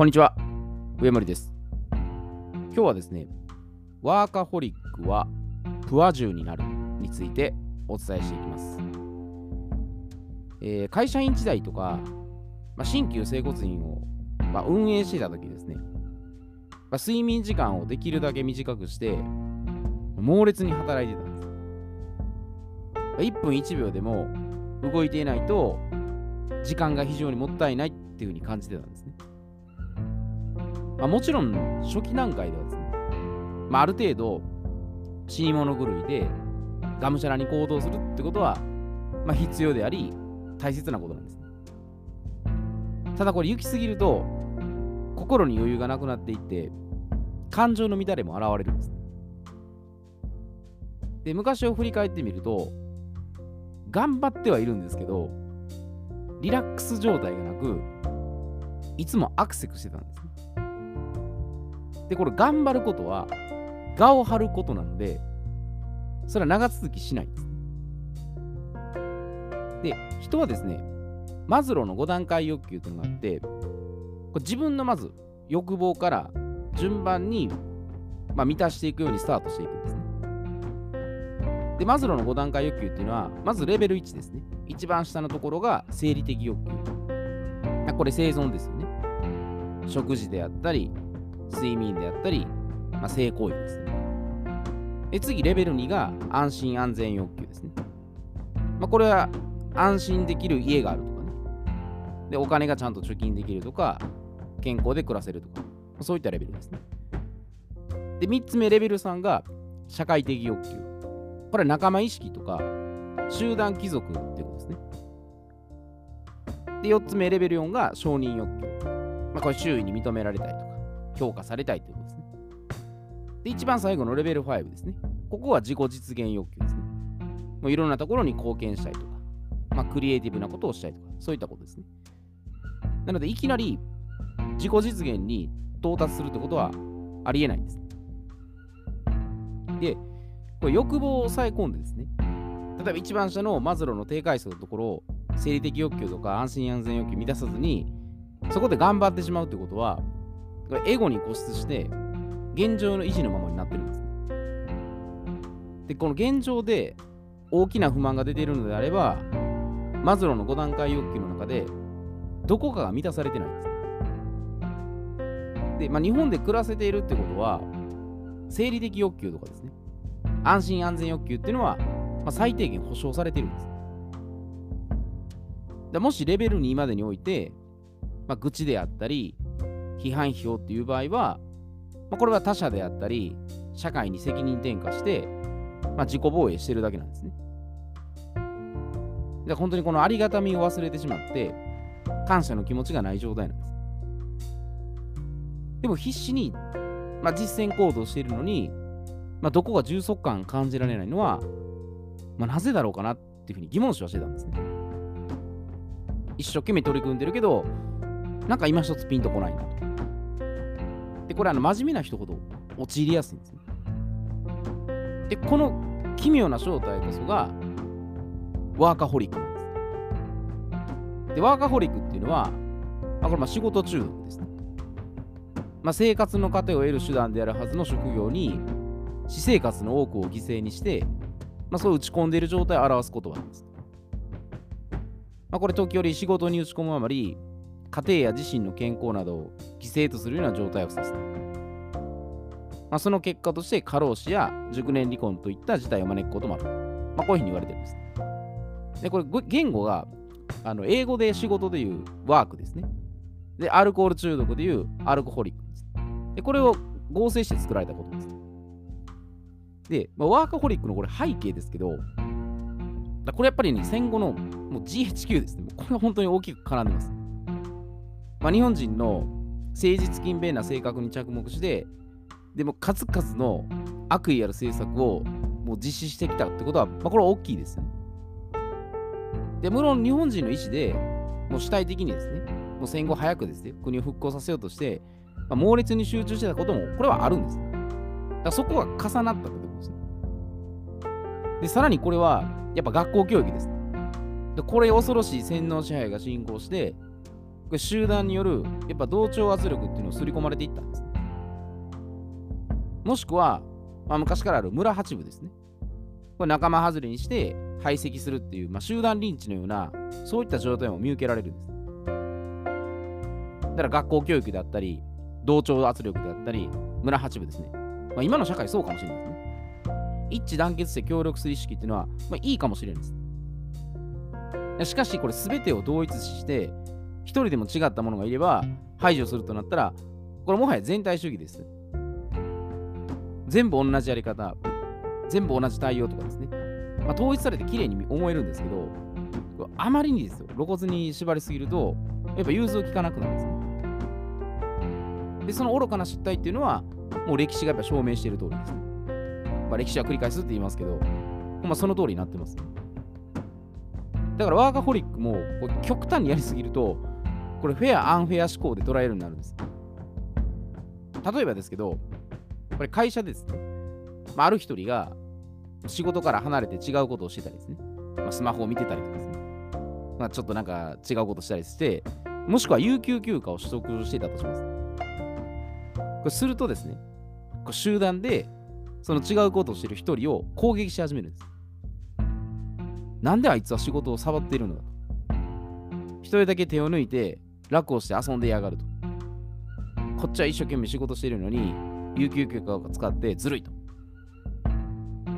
こんにちは、上森です。今日はですね、ワーカホリックはプア充になるについてお伝えしていきます。えー会社員時代とか、まあ、新旧整骨院を、まあ、運営してた時ですね、まあ、睡眠時間をできるだけ短くして、猛烈に働いてたんです。まあ1分1秒でも動いていないと、時間が非常にもったいないっていうふうに感じてたんです。まあ、もちろん初期段階ではですね、まあ、ある程度死に物狂いでがむしゃらに行動するってことは、まあ、必要であり大切なことなんですね。ただこれ行き過ぎると心に余裕がなくなっていって感情の乱れも現れるんですね。で昔を振り返ってみると頑張ってはいるんですけどリラックス状態がなくいつもアクセクしてたんですね。で、これ頑張ることは、我を張ることなので、それは長続きしないんです。で、人はですね、マズローの5段階欲求というのがあって、これ自分のまず欲望から順番に、まあ、満たしていくようにスタートしていくんですね。で、マズローの5段階欲求っていうのは、まずレベル1ですね。一番下のところが生理的欲求。これ生存ですよね。食事であったり、睡眠であったり、まあ、性行為ですね。で次、レベル2が安心安全欲求ですね。まあ、これは安心できる家があるとかね。で、お金がちゃんと貯金できるとか、健康で暮らせるとか、そういったレベルですね。で、3つ目、レベル3が社会的欲求。これは仲間意識とか、集団貴族っていうことですね。で、4つ目、レベル4が承認欲求。まあ、これ周囲に認められたりとか、評価されたいということですね。で、一番最後のレベル5ですね。ここは自己実現欲求ですね。もういろんなところに貢献したいとか、まあ、クリエイティブなことをしたいとか、そういったことですね。なので、いきなり自己実現に到達するってことはありえないんです。で、これ欲望を抑え込んでですね、例えば一番下のマズローの低階層のところを生理的欲求とか安心安全欲求満たさずに、そこで頑張ってしまうってことは、エゴに固執して、現状の維持のままになってるんです。で、この現状で大きな不満が出ているのであれば、マズローの5段階欲求の中で、どこかが満たされてないんです。で、まあ、日本で暮らせているってことは、生理的欲求とかですね、安心安全欲求っていうのは、まあ、最低限保障されてるんです。でもしレベル2までにおいて、まあ、愚痴であったり、批判批評っていう場合は、まあ、これは他者であったり、社会に責任転嫁して、まあ、自己防衛してるだけなんですね。で本当にこのありがたみを忘れてしまって、感謝の気持ちがない状態なんです。でも必死に、まあ、実践行動しているのに、まあ、どこが充足感感じられないのは、まあ、なぜだろうかなっていうふうに疑問視はしてたんですね。一生懸命取り組んでるけど、なんか今一つピンとこないなと。これあの真面目な人ほど陥りやすいんですね。で、この奇妙な正体こそがワーカホリックなんです。で、ワーカホリックっていうのは、あ、これまあ仕事中毒ですね。まあ、生活の糧を得る手段であるはずの職業に私生活の多くを犠牲にして、まあ、そう打ち込んでいる状態を表す言葉なんです。まあ、これ時折仕事に打ち込むあまり家庭や自身の健康などを犠牲とするような状態を指す。まあ、その結果として過労死や熟年離婚といった事態を招くこともある。まあ、こういうふうに言われてるんです。で、これ言語があの英語で仕事でいうワークですね。で、アルコール中毒でいうアルコホリックです。で、これを合成して作られたことです。で、まあ、ワーカホリックのこれ背景ですけど、これやっぱりね、戦後のもう GHQ ですね。これは本当に大きく絡んでます。まあ、日本人の誠実勤勉な性格に着目して、でも数々の悪意ある政策をもう実施してきたってことは、まあ、これは大きいですよね。で、無論日本人の意思で、もう主体的にですね、もう戦後早くですね、国を復興させようとして、まあ、猛烈に集中してたことも、これはあるんです。だからそこが重なったってことですね。で、さらにこれは、やっぱ学校教育です。でこれ恐ろしい洗脳支配が進行して、集団によるやっぱ同調圧力っていうのを刷り込まれていったんです。もしくは、まあ、昔からある村八部ですね。これ仲間外れにして排斥するっていう、まあ、集団リンチのようなそういった状態も見受けられるんです。だから学校教育であったり、同調圧力であったり、村八部ですね。まあ、今の社会そうかもしれないですね。一致団結して協力する意識っていうのは、まあ、いいかもしれないです。しかし、これ全てを同一視して、一人でも違ったものがいれば排除するとなったら、これもはや全体主義です。全部同じやり方、全部同じ対応とかですね。まあ、統一されて綺麗に思えるんですけど、あまりにですよ、露骨に縛りすぎると、やっぱ融通きかなくなるんですね。で、その愚かな失態っていうのは、もう歴史がやっぱ証明している通りですね。まあ、歴史は繰り返すって言いますけど、まあ、その通りになってます。だからワーカホリックも極端にやりすぎると、これフェア、アンフェア思考で捉えるようになるんです。例えばですけど、これ会社ですね。まあ、ある一人が仕事から離れて違うことをしてたりですね。まあ、スマホを見てたりとかですね。まあ、ちょっとなんか違うことしたりして、もしくは有給休暇を取得していたとします。これするとですね、こう集団でその違うことをしている一人を攻撃し始めるんです。なんであいつは仕事をサボっているのだと。一人だけ手を抜いて楽をして遊んでやがると。こっちは一生懸命仕事してるのに、有給休暇を使ってずるいと。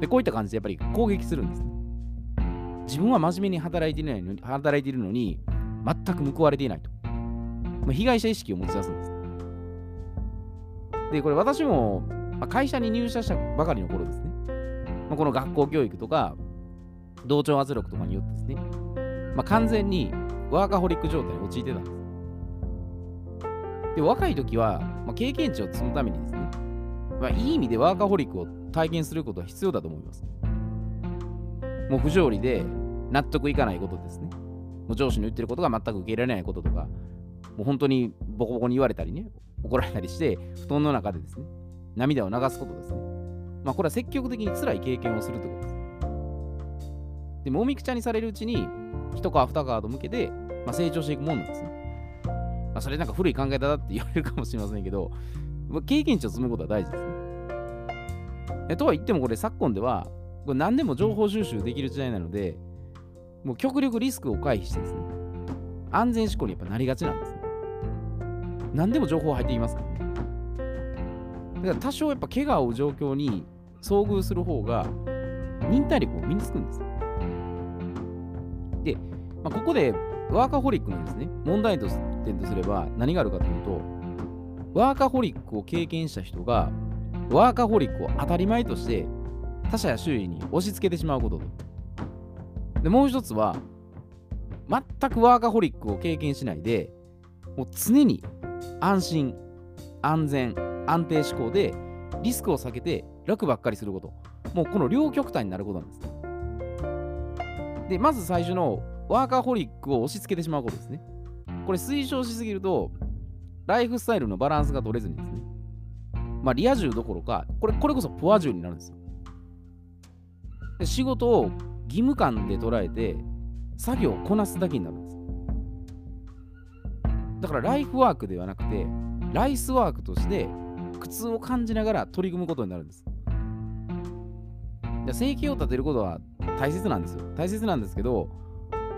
で、こういった感じでやっぱり攻撃するんです。自分は真面目に働いていないのに、働いているのに、全く報われていないと。まあ、被害者意識を持ち出すんです。で、これ私も、まあ、会社に入社したばかりの頃ですね。まあ、この学校教育とか、同調圧力とかによってですね、まあ、完全にワーカホリック状態に陥ってたんです。で、若い時は、まあ、経験値を積むためにですね、まあ、いい意味でワーカホリックを体験することは必要だと思います。もう不条理で納得いかないことですね。もう上司の言ってることが全く受け入れられないこととか、もう本当にボコボコに言われたりね、怒られたりして、布団の中でですね、涙を流すことですね。まあ、これは積極的に辛い経験をするってことです。で、もみくちゃにされるうちに、一皮二皮と向けて、まあ、成長していくもんなんですね。あ、それなんか古い考え方だって言われるかもしれませんけど、まあ経験値を積むことは大事ですね。えとは言ってもこれ昨今では、これ何でも情報収集できる時代なので、もう極力リスクを回避してですね、安全思考にやっぱなりがちなんですね。何でも情報入ってきますからね。だから多少やっぱ怪我を負う状況に遭遇する方が忍耐力を身につくんです。で、まあ、ここでワーカホリックのですね、問題点とすれば何があるかというと、ワーカホリックを経験した人が、ワーカホリックを当たり前として他者や周囲に押し付けてしまうことと。で、もう一つは、全くワーカホリックを経験しないで、もう常に安心、安全、安定思考でリスクを避けて楽ばっかりすること。もうこの両極端になることなんです。で、まず最初のワーカーホリックを押し付けてしまうことですね。これ推奨しすぎると、ライフスタイルのバランスが取れずにですね、まあ、リア充どころか、これこれこそポア充になるんですよ。で仕事を義務感で捉えて、作業をこなすだけになるんです。だからライフワークではなくて、ライスワークとして苦痛を感じながら取り組むことになるんです。生計を立てることは大切なんですよ。大切なんですけど、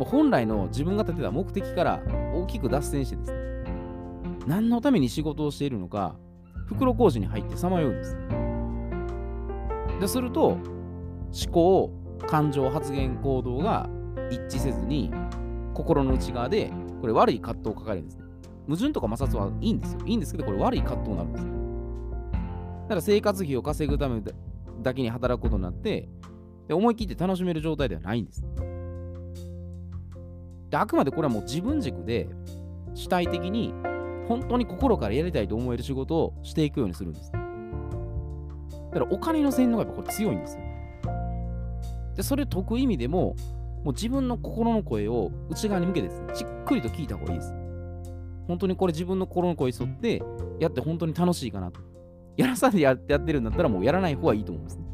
もう本来の自分が立てた目的から大きく脱線してですね、何のために仕事をしているのか、袋小路に入ってさまようんです。ですると、思考、感情、発言、行動が一致せずに、心の内側で、これ悪い葛藤を抱えるんですね。矛盾とか摩擦はいいんですよ。いいんですけど、これ悪い葛藤になるんですよ。だから生活費を稼ぐためだけに働くことになって、で思い切って楽しめる状態ではないんです。であくまでこれはもう自分軸で主体的に本当に心からやりたいと思える仕事をしていくようにするんです。だからお金の洗脳がやっぱこれ強いんですよ。で、それ解く意味でも、もう自分の心の声を内側に向けてですね、じっくりと聞いた方がいいです。本当にこれ自分の心の声に沿ってやって本当に楽しいかなと。やらさんでやってるんだったらもうやらない方がいいと思うんですね。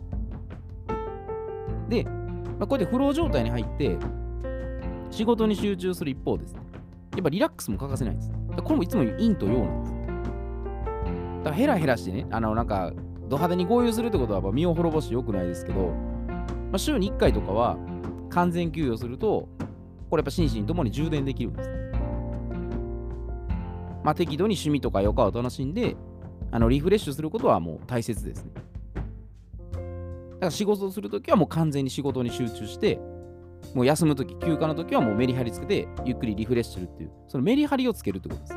で、まあ、こうやってフロー状態に入って仕事に集中する一方ですね。やっぱリラックスも欠かせないです。これもいつも陰と陽なんです。だからヘラヘラしてね、あのなんか、ド派手に合流するってことはやっぱ身を滅ぼしてよくないですけど、まあ、週に1回とかは完全休養すると、これやっぱ心身ともに充電できるんです。まあ、適度に趣味とか余暇を楽しんで、あのリフレッシュすることはもう大切ですね。だから仕事をするときはもう完全に仕事に集中して、もう休むとき、休暇のときはもうメリハリつけて、ゆっくりリフレッシュするっていう、そのメリハリをつけるってことです。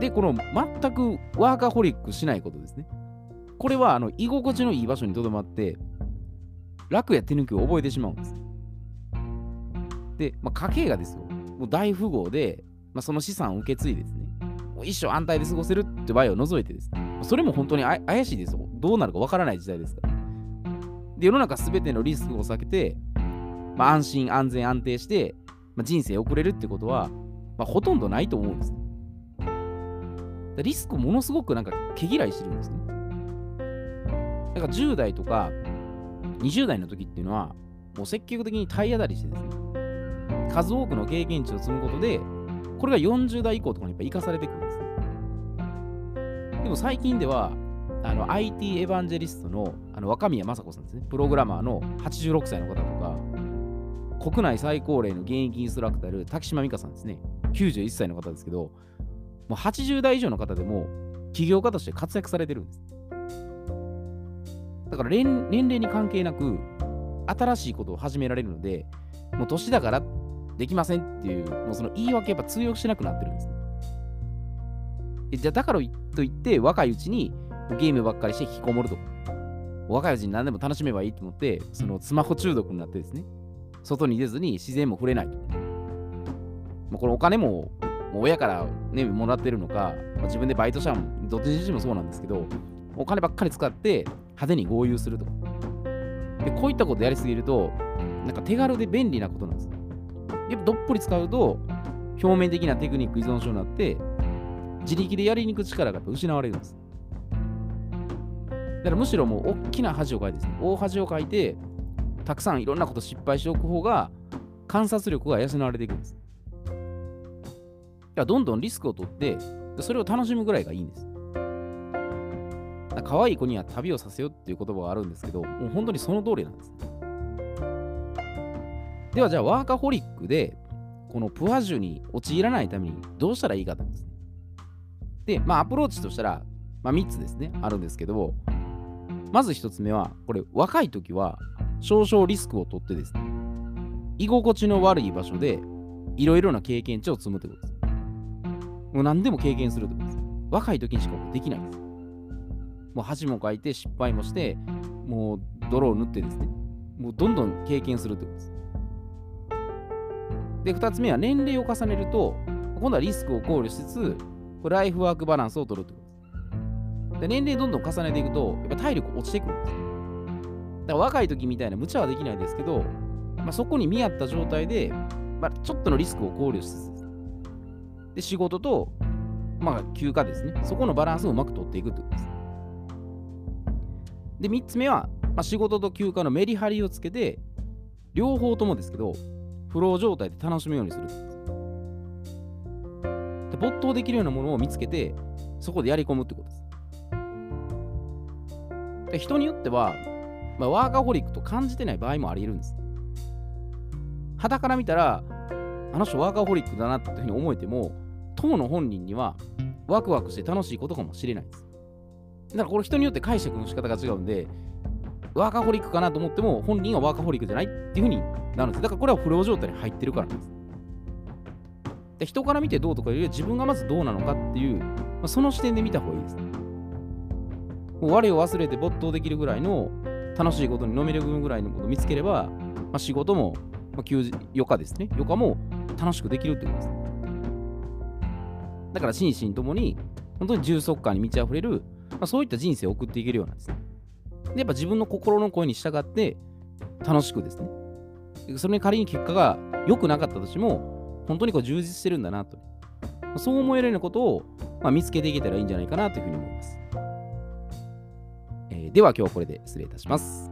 で、この全くワーカホリックしないことですね。これはあの居心地のいい場所にとどまって、楽や手抜きを覚えてしまうんです。で、まあ、家計がですよ、もう大富豪で、まあ、その資産を受け継いですね、もう一生安泰で過ごせるって場合を除いてですね、それも本当に怪しいですよ。どうなるかわからない時代ですから。で、世の中すべてのリスクを避けて、まあ、安心、安全、安定して、まあ、人生を送れるってことは、まあ、ほとんどないと思うんです。リスクものすごくなんか毛嫌いしてるんですね。だから10代とか20代の時っていうのは、もう積極的に体当たりしてですね、数多くの経験値を積むことで、これが40代以降とかにやっぱ生かされてくるんですね。でも最近では、あの IT エヴァンジェリストのあの若宮正子さんですね、プログラマーの86歳の方とか、国内最高齢の現役インストラクターで滝島美香さんですね、91歳の方ですけど、もう80代以上の方でも起業家として活躍されてるんです。だから年齢に関係なく、新しいことを始められるので、もう年だからできませんっていう、もうその言い訳やっぱ通用しなくなってるんですね。じゃあだからといって若いうちにゲームばっかりして引きこもるとか、若いうちに何でも楽しめばいいと思って、そのスマホ中毒になってですね、外に出ずに自然も触れないと。もうこれお金ももう親からね、もらってるのか、まあ、自分でバイトしたらどっちにしてもそうなんですけど、お金ばっかり使って派手に豪遊すると。で、こういったことやりすぎると、なんか手軽で便利なことなんです。やっぱどっぷり使うと、表面的なテクニック依存症になって、自力でやりに行く力が失われるんです。だからむしろもう大きな恥をかいてですね、大恥をかいて、たくさんいろんなこと失敗しておく方が、観察力が養われていくんです。だからどんどんリスクを取って、それを楽しむぐらいがいいんです。可愛い子には旅をさせようっていう言葉があるんですけど、もう本当にその通りなんです。ではじゃあワーカホリックでこのプアジュに陥らないためにどうしたらいいかとで。まあアプローチとしたら、まあ、3つですね、あるんですけども、まず1つ目は、これ若い時は少々リスクを取ってですね、居心地の悪い場所でいろいろな経験値を積むってことです。もう何でも経験するってことです。若い時にしかできないんです。もう恥もかいて失敗もして、もう泥を塗ってですね、もうどんどん経験するってことです。で、2つ目は年齢を重ねると、今度はリスクを考慮しつつ、ライフワークバランスを取るってことで。年齢どんどん重ねていくと、やっぱ体力落ちてくるんです。だから若い時みたいな無茶はできないですけど、まあ、そこに見合った状態で、まあ、ちょっとのリスクを考慮しつつ、で、仕事と、まあ、休暇ですね。そこのバランスをうまく取っていくってことです。で、3つ目は、まあ、仕事と休暇のメリハリをつけて、両方ともですけど、フロー状態で楽しむようにする。で没頭できるようなものを見つけて、そこでやり込むってことです。で人によっては、まあ、ワーカホリックと感じてない場合もあり得るんです。肌から見たら、あの人ワーカホリックだなっていうふうに思えても、当の本人にはワクワクして楽しいことかもしれないです。だからこれ人によって解釈の仕方が違うんで、ワーカホリックかなと思っても、本人はワーカホリックじゃないっていうふうになるんです。だからこれはフロー状態に入ってるからなんです。で人から見てどうとかいうより自分がまずどうなのかっていう、まあ、その視点で見た方がいいです。もう我を忘れて没頭できるぐらいの楽しいことにのめり込むぐらいのことを見つければ、まあ、仕事も、まあ、休日余暇ですね。余暇も楽しくできるってことです。だから心身ともに本当に充足感に満ち溢れる、まあ、そういった人生を送っていけるようなんですね。で、やっぱ自分の心の声に従って楽しくですね。それに仮に結果が良くなかったとしても、本当にこう充実してるんだなと。そう思えるようなことを、まあ、見つけていけたらいいんじゃないかなというふうに思います。では今日はこれで失礼いたします。